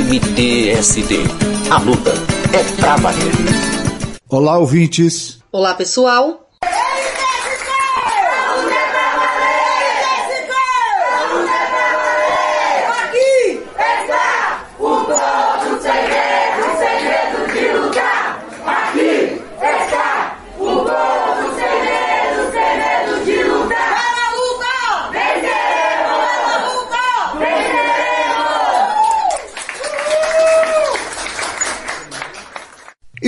MTST. A luta é pra valer. Olá, ouvintes. Olá, pessoal.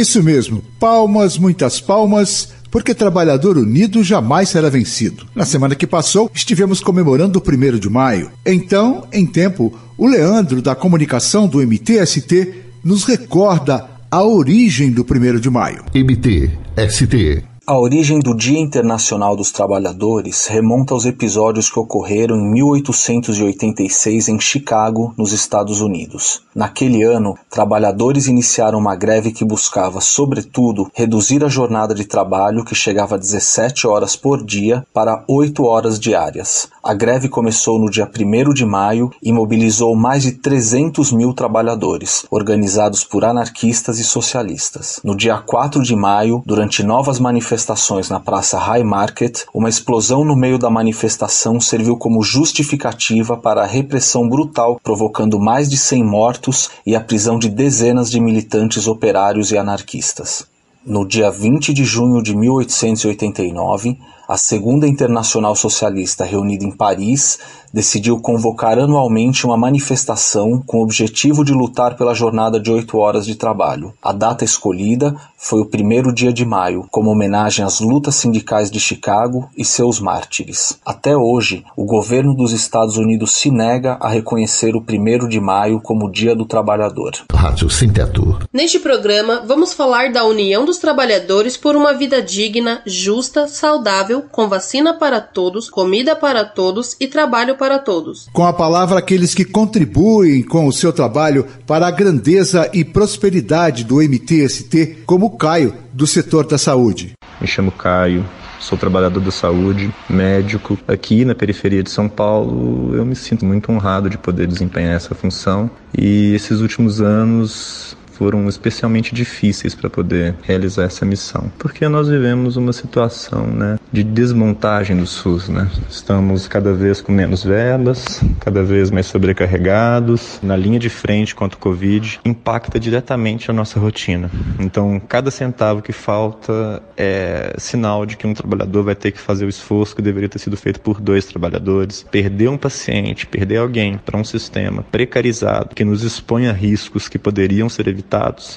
Isso mesmo, palmas, muitas palmas, porque trabalhador unido jamais será vencido. Na semana que passou, estivemos comemorando o primeiro de maio. Então, em tempo, o Leandro, da comunicação do MTST, nos recorda a origem do primeiro de maio. MTST a origem do Dia Internacional dos Trabalhadores remonta aos episódios que ocorreram em 1886 em Chicago, nos Estados Unidos. Naquele ano, trabalhadores iniciaram uma greve que buscava, sobretudo, reduzir a jornada de trabalho que chegava a 17 horas por dia para 8 horas diárias. A greve começou no dia 1 de maio e mobilizou mais de 300 mil trabalhadores, organizados por anarquistas e socialistas. No dia 4 de maio, durante novas manifestações, manifestações na Praça High Market, uma explosão no meio da manifestação serviu como justificativa para a repressão brutal, provocando mais de 100 mortos e a prisão de dezenas de militantes operários e anarquistas. No dia 20 de junho de 1889, a Segunda Internacional Socialista, reunida em Paris, decidiu convocar anualmente uma manifestação com o objetivo de lutar pela jornada de oito horas de trabalho. A data escolhida foi o primeiro dia de maio, como homenagem às lutas sindicais de Chicago e seus mártires. Até hoje, o governo dos Estados Unidos se nega a reconhecer o primeiro de maio como Dia do Trabalhador. Rádio Sem Teto. Neste programa, vamos falar da união dos trabalhadores por uma vida digna, justa, saudável, com vacina para todos, comida para todos e trabalho para para todos. Com a palavra, aqueles que contribuem com o seu trabalho para a grandeza e prosperidade do MTST, como Caio, do setor da saúde. Me chamo Caio, sou trabalhador da saúde, médico. Aqui na periferia de São Paulo, eu me sinto muito honrado de poder desempenhar essa função. E esses últimos anos foram especialmente difíceis para poder realizar essa missão, porque nós vivemos uma situação, né, de desmontagem do SUS, né? Estamos cada vez com menos verbas, cada vez mais sobrecarregados, na linha de frente contra o Covid, impacta diretamente a nossa rotina. Então, cada centavo que falta é sinal de que um trabalhador vai ter que fazer o esforço que deveria ter sido feito por dois trabalhadores. Perder um paciente, perder alguém para um sistema precarizado que nos expõe a riscos que poderiam ser evitados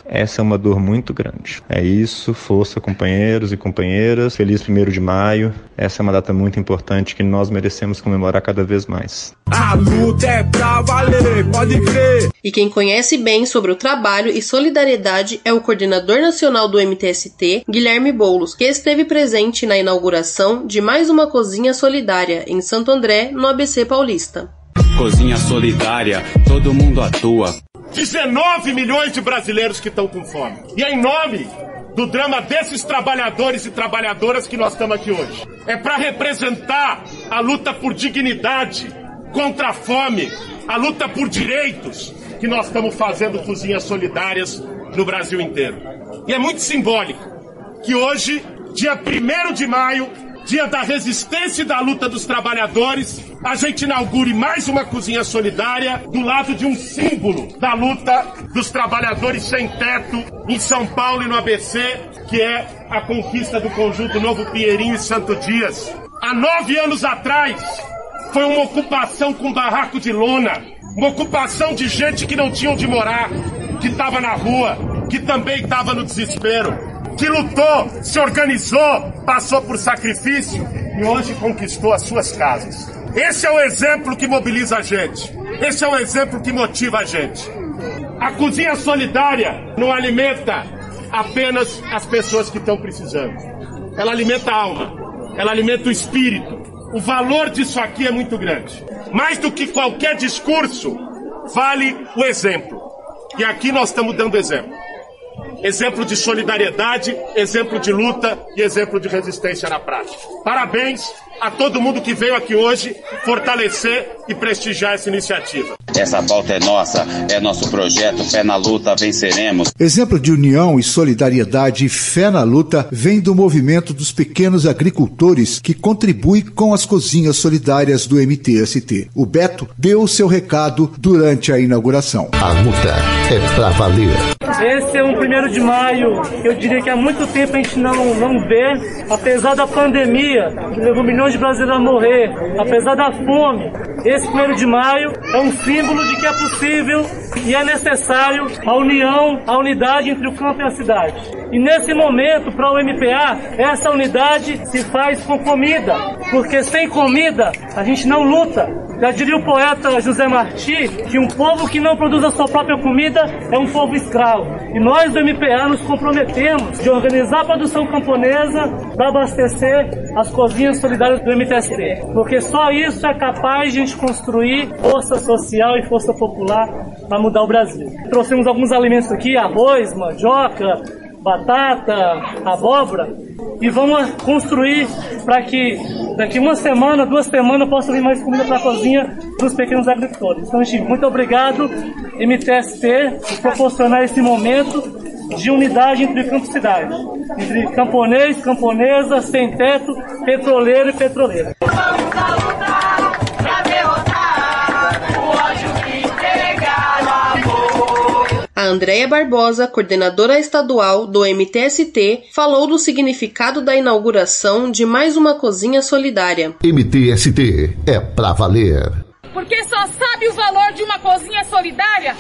essa é uma dor muito grande. É isso, força companheiros e companheiras. Feliz 1 de maio. Essa é uma data muito importante que nós merecemos comemorar cada vez mais. A luta é pra valer, pode crer. E quem conhece bem sobre o trabalho e solidariedade é o coordenador nacional do MTST, Guilherme Boulos, que esteve presente na inauguração de mais uma cozinha solidária em Santo André, no ABC Paulista. Cozinha solidária, todo mundo atua. 19 milhões de brasileiros que estão com fome. E é em nome do drama desses trabalhadores e trabalhadoras que nós estamos aqui hoje. É para representar a luta por dignidade contra a fome, a luta por direitos que nós estamos fazendo cozinhas solidárias no Brasil inteiro. E é muito simbólico que hoje, dia 1 de maio, dia da resistência e da luta dos trabalhadores, a gente inaugure mais uma cozinha solidária do lado de um símbolo da luta dos trabalhadores sem teto em São Paulo e no ABC, que é a conquista do conjunto Novo Pinheirinho e Santo Dias. Há nove anos atrás, foi uma ocupação com barraco de lona, uma ocupação de gente que não tinha onde morar, que estava na rua, que também estava no desespero que lutou, se organizou, passou por sacrifício e hoje conquistou as suas casas. Esse é o exemplo que mobiliza a gente. Esse é o exemplo que motiva a gente. A cozinha solidária não alimenta apenas as pessoas que estão precisando. Ela alimenta a alma, ela alimenta o espírito. O valor disso aqui é muito grande. Mais do que qualquer discurso, vale o exemplo. E aqui nós estamos dando exemplo exemplo de solidariedade, exemplo de luta e exemplo de resistência na prática. Parabéns a todo mundo que veio aqui hoje fortalecer e prestigiar essa iniciativa. Essa pauta é nossa, é nosso projeto, fé na luta, venceremos. Exemplo de união e solidariedade e fé na luta vem do movimento dos pequenos agricultores que contribui com as cozinhas solidárias do MTST. O Beto deu o seu recado durante a inauguração. A luta é pra valer. Esse é um primeiro de maio eu diria que há muito tempo a gente não, não vê, apesar da pandemia, que levou milhões de brasileiros a morrer, apesar da fome. Esse primeiro de maio é um símbolo de que é possível e é necessário a união, a unidade entre o campo e a cidade. E nesse momento, para o MPA, essa unidade se faz com comida, porque sem comida a gente não luta. Já diria o poeta José Martí que um povo que não produz a sua própria comida é um povo escravo. E nós do MPA nos comprometemos de organizar a produção camponesa para abastecer as cozinhas solidárias do MTST. Porque só isso é capaz de a gente construir força social e força popular para mudar o Brasil. Trouxemos alguns alimentos aqui, arroz, mandioca, batata, abóbora, e vamos construir para que daqui uma semana, duas semanas, possa vir mais comida para a cozinha dos pequenos agricultores. Então, gente, muito obrigado, MTST, por proporcionar esse momento de unidade entre campo e cidade, entre camponês, camponesa, sem teto, petroleiro e petroleira. Andréia Barbosa, coordenadora estadual do MTST, falou do significado da inauguração de mais uma cozinha solidária. MTST é pra valer. Porque só sabe o valor de uma cozinha solidária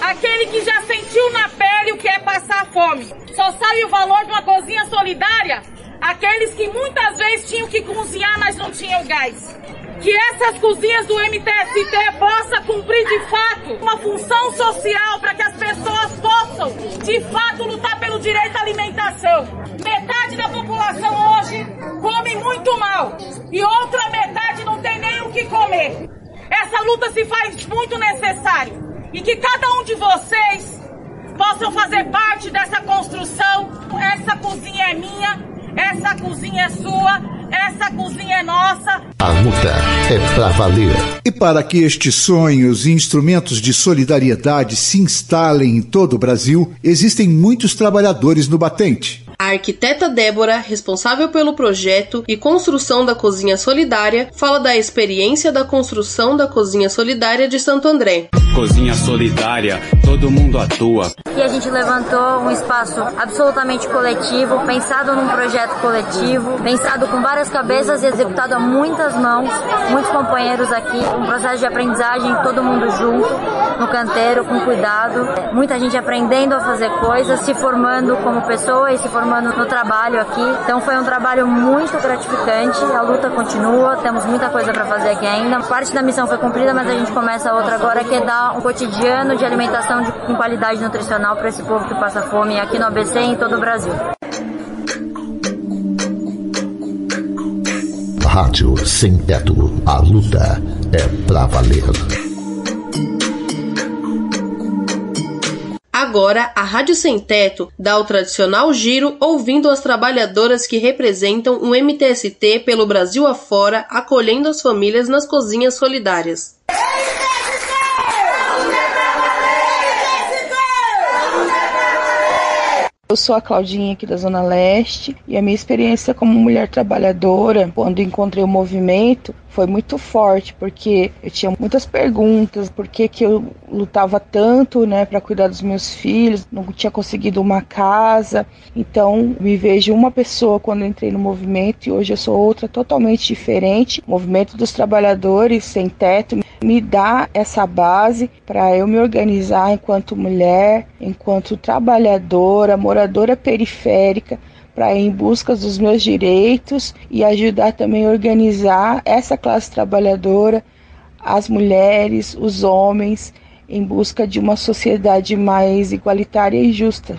aquele que já sentiu na pele o que é passar fome. Só sabe o valor de uma cozinha solidária aqueles que muitas vezes tinham que cozinhar, mas não tinham gás que essas cozinhas do MTST possa cumprir de fato uma função social para que as pessoas possam de fato lutar pelo direito à alimentação. Metade da população hoje come muito mal e outra metade não tem nem o que comer. Essa luta se faz muito necessário e que cada um de vocês possam fazer parte dessa construção. Essa cozinha é minha, essa cozinha é sua essa cozinha é nossa. A luta é pra valer. E para que estes sonhos e instrumentos de solidariedade se instalem em todo o Brasil, existem muitos trabalhadores no batente. A arquiteta Débora, responsável pelo projeto e construção da cozinha solidária, fala da experiência da construção da cozinha solidária de Santo André. Cozinha solidária, todo mundo atua. E a gente levantou um espaço absolutamente coletivo, pensado num projeto coletivo, pensado com várias cabeças e executado a muitas mãos, muitos companheiros aqui, um processo de aprendizagem, todo mundo junto, no canteiro, com cuidado, muita gente aprendendo a fazer coisas, se formando como pessoa e se formando no trabalho aqui. Então foi um trabalho muito gratificante. A luta continua, temos muita coisa para fazer aqui ainda. Parte da missão foi cumprida, mas a gente começa outra agora que é dar um cotidiano de alimentação de, com qualidade nutricional para esse povo que passa fome aqui no ABC e em todo o Brasil. Rádio Sem Teto. A luta é pra valer. Agora, a Rádio Sem Teto dá o tradicional giro ouvindo as trabalhadoras que representam o MTST pelo Brasil afora, acolhendo as famílias nas cozinhas solidárias. Eu sou a Claudinha aqui da Zona Leste e a minha experiência como mulher trabalhadora, quando encontrei o movimento, foi muito forte, porque eu tinha muitas perguntas, por que, que eu lutava tanto, né, para cuidar dos meus filhos, não tinha conseguido uma casa. Então, me vejo uma pessoa quando entrei no movimento e hoje eu sou outra totalmente diferente. O movimento dos trabalhadores sem teto me dá essa base para eu me organizar enquanto mulher, enquanto trabalhadora, moradora periférica, para ir em busca dos meus direitos e ajudar também a organizar essa classe trabalhadora, as mulheres, os homens, em busca de uma sociedade mais igualitária e justa.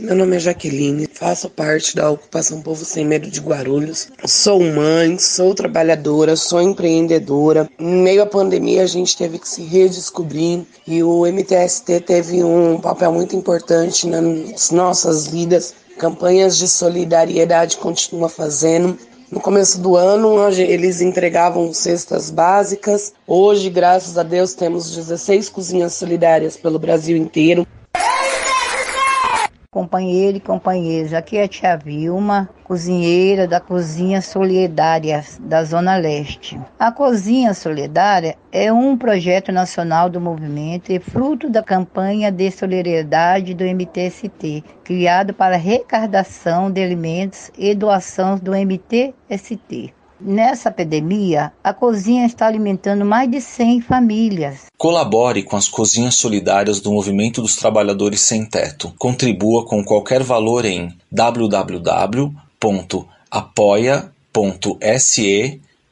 Meu nome é Jaqueline, faço parte da ocupação Povo Sem Medo de Guarulhos. Sou mãe, sou trabalhadora, sou empreendedora. Em meio à pandemia, a gente teve que se redescobrir e o MTST teve um papel muito importante nas nossas vidas. Campanhas de solidariedade continua fazendo. No começo do ano, eles entregavam cestas básicas. Hoje, graças a Deus, temos 16 cozinhas solidárias pelo Brasil inteiro. Companheiro e companheiros, aqui é a tia Vilma, cozinheira da Cozinha Solidária da Zona Leste. A Cozinha Solidária é um projeto nacional do movimento e fruto da campanha de solidariedade do MTST, criado para arrecadação de alimentos e doação do MTST. Nessa epidemia, a cozinha está alimentando mais de 100 famílias. Colabore com as cozinhas solidárias do Movimento dos Trabalhadores Sem Teto. Contribua com qualquer valor em www.apoia.se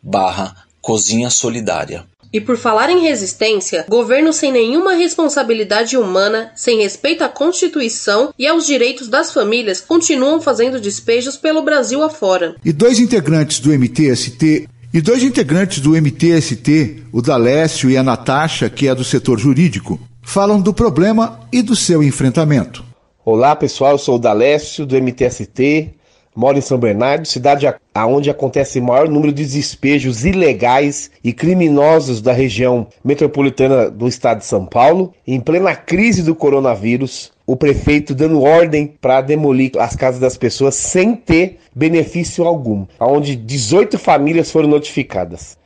barra Cozinha Solidária. E por falar em resistência, governo sem nenhuma responsabilidade humana, sem respeito à Constituição e aos direitos das famílias, continuam fazendo despejos pelo Brasil afora. E dois integrantes do MTST e dois integrantes do MTST, o Dalécio e a Natasha, que é do setor jurídico, falam do problema e do seu enfrentamento. Olá pessoal, eu sou o Dalécio do MTST, moro em São Bernardo, cidade onde acontece o maior número de despejos ilegais e criminosos da região metropolitana do estado de São Paulo. Em plena crise do coronavírus, o prefeito dando ordem para demolir as casas das pessoas sem ter benefício algum, onde 18 famílias foram notificadas.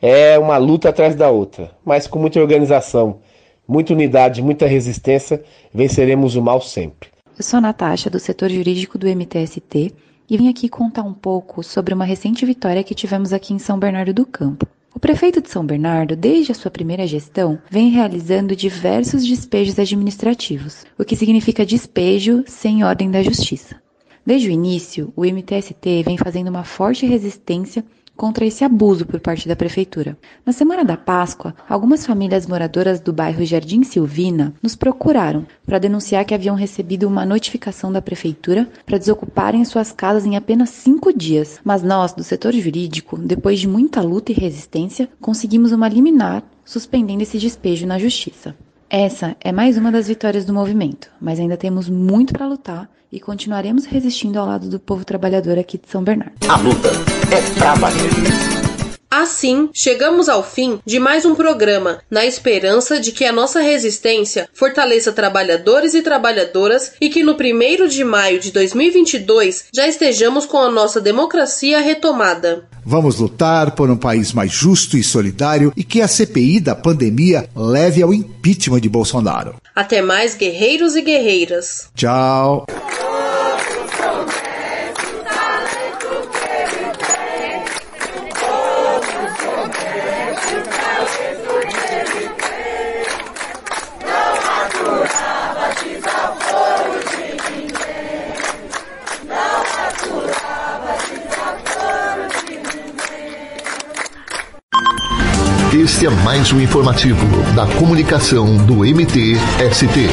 É uma luta atrás da outra, mas com muita organização, muita unidade, muita resistência, venceremos o mal sempre. Eu sou Natasha, do setor jurídico do MTST e vim aqui contar um pouco sobre uma recente vitória que tivemos aqui em São Bernardo do Campo. O prefeito de São Bernardo, desde a sua primeira gestão, vem realizando diversos despejos administrativos, o que significa despejo sem ordem da justiça. Desde o início, o MTST vem fazendo uma forte resistência contra esse abuso por parte da prefeitura. Na semana da Páscoa, algumas famílias moradoras do bairro Jardim Silvina nos procuraram para denunciar que haviam recebido uma notificação da prefeitura para desocuparem suas casas em apenas cinco dias. Mas nós, do setor jurídico, depois de muita luta e resistência, conseguimos uma liminar suspendendo esse despejo na justiça. Essa é mais uma das vitórias do movimento, mas ainda temos muito para lutar e continuaremos resistindo ao lado do povo trabalhador aqui de São Bernardo. A luta é valer. Assim, chegamos ao fim de mais um programa, na esperança de que a nossa resistência fortaleça trabalhadores e trabalhadoras e que no 1 de maio de 2022 já estejamos com a nossa democracia retomada. Vamos lutar por um país mais justo e solidário e que a CPI da pandemia leve ao impeachment de Bolsonaro. Até mais, guerreiros e guerreiras. Tchau. Este é mais um informativo da comunicação do MTST.